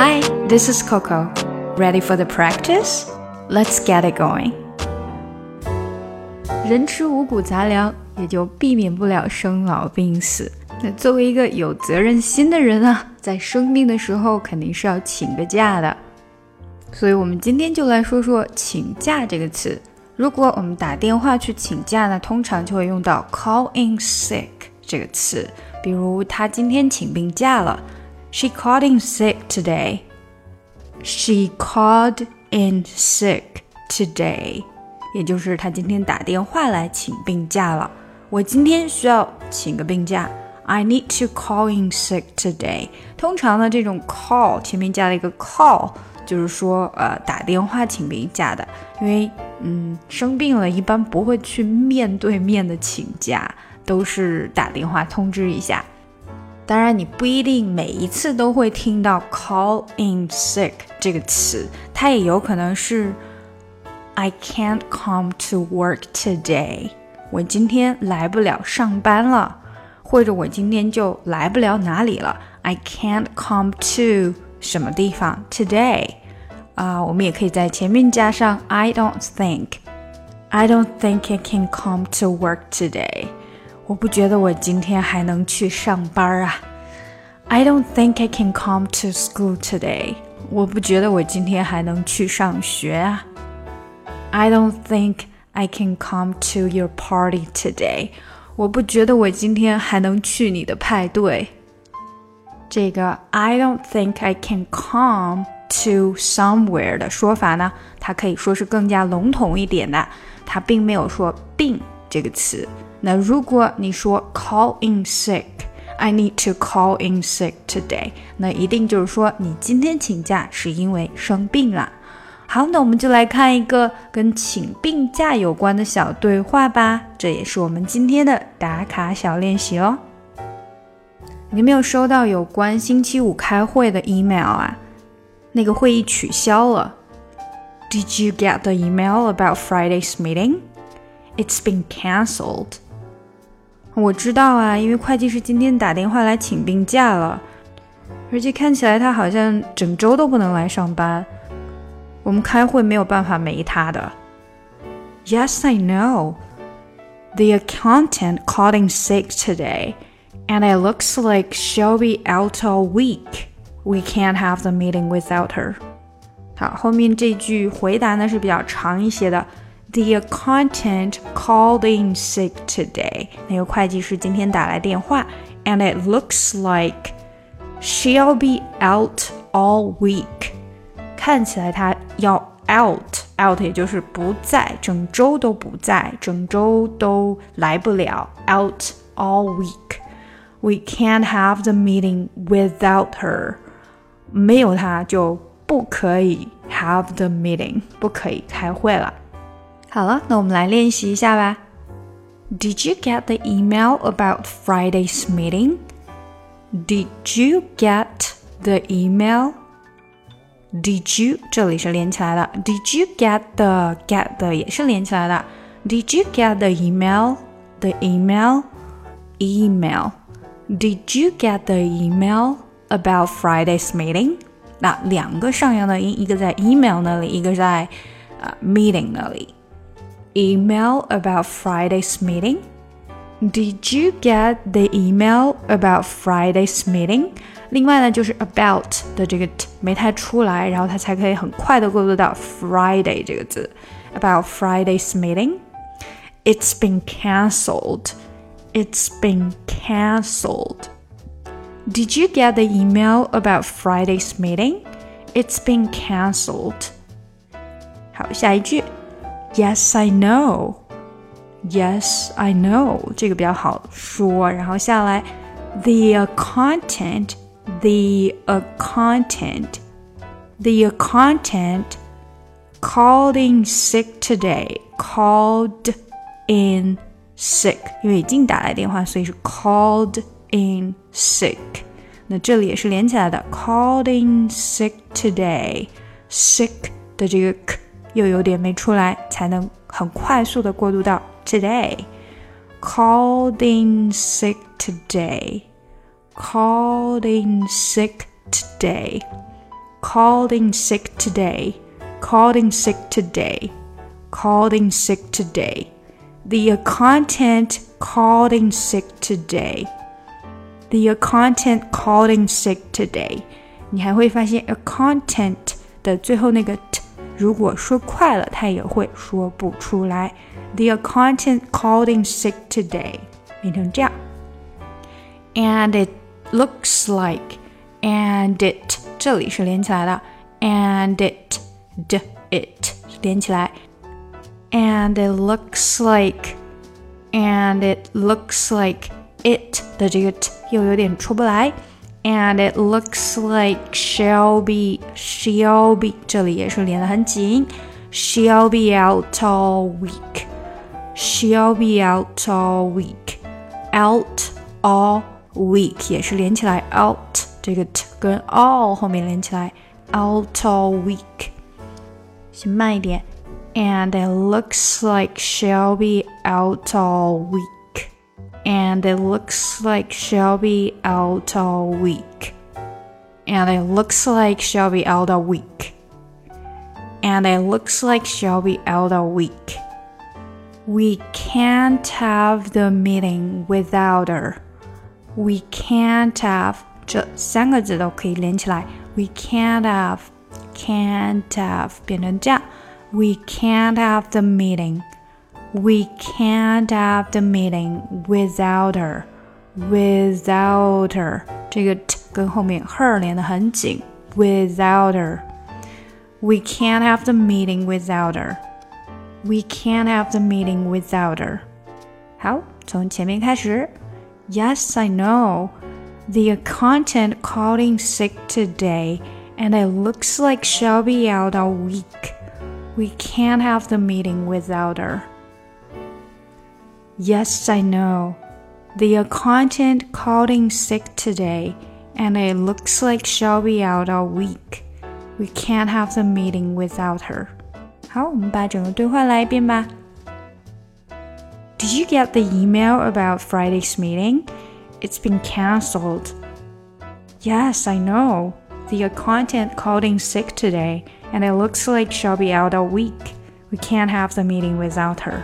Hi, this is Coco. Ready for the practice? Let's get it going. 人吃五谷杂粮，也就避免不了生老病死。那作为一个有责任心的人啊，在生病的时候肯定是要请个假的。所以，我们今天就来说说“请假”这个词。如果我们打电话去请假呢，通常就会用到 “call in sick” 这个词。比如，他今天请病假了。She called in sick today. She called in sick today，也就是她今天打电话来请病假了。我今天需要请个病假。I need to call in sick today。通常呢，这种 call 前面加了一个 call，就是说呃打电话请病假的。因为嗯生病了，一般不会去面对面的请假，都是打电话通知一下。当然，你不一定每一次都会听到 call in sick 这个词，它也有可能是 I can't come to work today，我今天来不了上班了，或者我今天就来不了哪里了，I can't come to 什么地方 today，啊，我们也可以在前面加上 I don't think，I don't think I can come to work today。我不觉得我今天还能去上班啊。I don't think I can come to school today。我不觉得我今天还能去上学啊。I don't think I can come to your party today。我不觉得我今天还能去你的派对。这个 I don't think I can come to somewhere 的说法呢，它可以说是更加笼统一点的，它并没有说病这个词。那如果你说 call in sick，I need to call in sick today，那一定就是说你今天请假是因为生病了。好，那我们就来看一个跟请病假有关的小对话吧，这也是我们今天的打卡小练习哦。你没有收到有关星期五开会的 email 啊？那个会议取消了。Did you get the email about Friday's meeting? It's been cancelled. 我知道啊，因为会计师今天打电话来请病假了，而且看起来他好像整周都不能来上班。我们开会没有办法没他的。Yes, I know. The accountant called in sick today, and it looks like she'll be out all week. We can't have the meeting without her. 好，后面这句回答呢是比较长一些的。The accountant called in sick today. 那个会计师今天打来电话，and it looks like she'll be out all week. 看起来她要 out out，也就是不在，整周都不在，整周都来不了，out all week. We can't have the meeting without her. 没有她就不可以 have the meeting，不可以开会了。 好了，那我们来练习一下吧。Did you get the email about Friday's meeting? Did you get the email? Did you 这里是连起来的。Did you get the get 的也是连起来的。Did you get the email? The email, email. Did you get the email about Friday's meeting? 那两个上扬的音，一个在 email 那里，一个在呃 meeting 那里。 email about Friday's meeting? Did you get the email about Friday's meeting? 另外呢，就是 about 的这个 t 没太出来，然后它才可以很快的过渡到 Friday 这个字。About Friday's meeting, it's been cancelled. It's been cancelled. Did you get the email about Friday's meeting? It's been cancelled. 好，下一句。 Yes, I know. Yes, I know. 这个比较好说。然后下来，the accountant, the accountant, the accountant called in sick today. Called in sick，因为已经打来电话，所以是 called in sick。那这里也是连起来的，called in sick today。sick 的这个 k。 又有点没出来，才能很快速的过渡到 today。Called in sick today. Called in sick today. called in sick today, called in sick today, called in sick today. The accountant called in sick today. The accountant called in sick today. 你还会发现 accountant 的最后那个 t， 如果说快了，它也会说不出来。The accountant called in sick today，变成这样。And it looks like and it 这里是连起来的，and it d it 连起来，and it looks like and it looks like it 的这个 t 又有点出不来 ，and it looks like Shelby Shelby 这里也是连得很紧，she'll be out all week。She'll be out all week. Out all week 也是连起来，out 这个 t 跟 all 后面连起来，out all week。先慢一点，and it looks like she'll be out all week. And it looks like she'll be out all week. And it looks like she'll be out all week. And it looks like she'll be out all week. We can't have the meeting without her. We can't have 这三个字都可以连起来。We can't have, can't have 变成这样。We can't have the meeting. We can't have the meeting without her. Without her 这个 t 跟后面 her 连得很紧。Without her. We can't have the meeting without her. We can't have the meeting without her. 好，从前面开始。Yes, I know. The accountant called in sick today, and it looks like she'll be out all week. We can't have the meeting without her. Yes, I know. The accountant called in sick today, and it looks like she'll be out all week. We can't have the meeting without her. 好，我们把整个对话来一遍吧。Did you get the email about Friday's meeting? It's been cancelled. Yes, I know. The accountant called in sick today, and it looks like she'll be out a week. We can't have the meeting without her.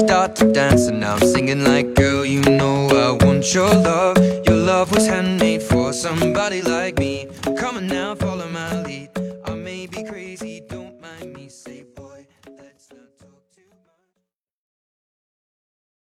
start to dance And now I'm singing like Girl, you know I want your love. Your love was handmade for somebody like me. Come on now, follow my lead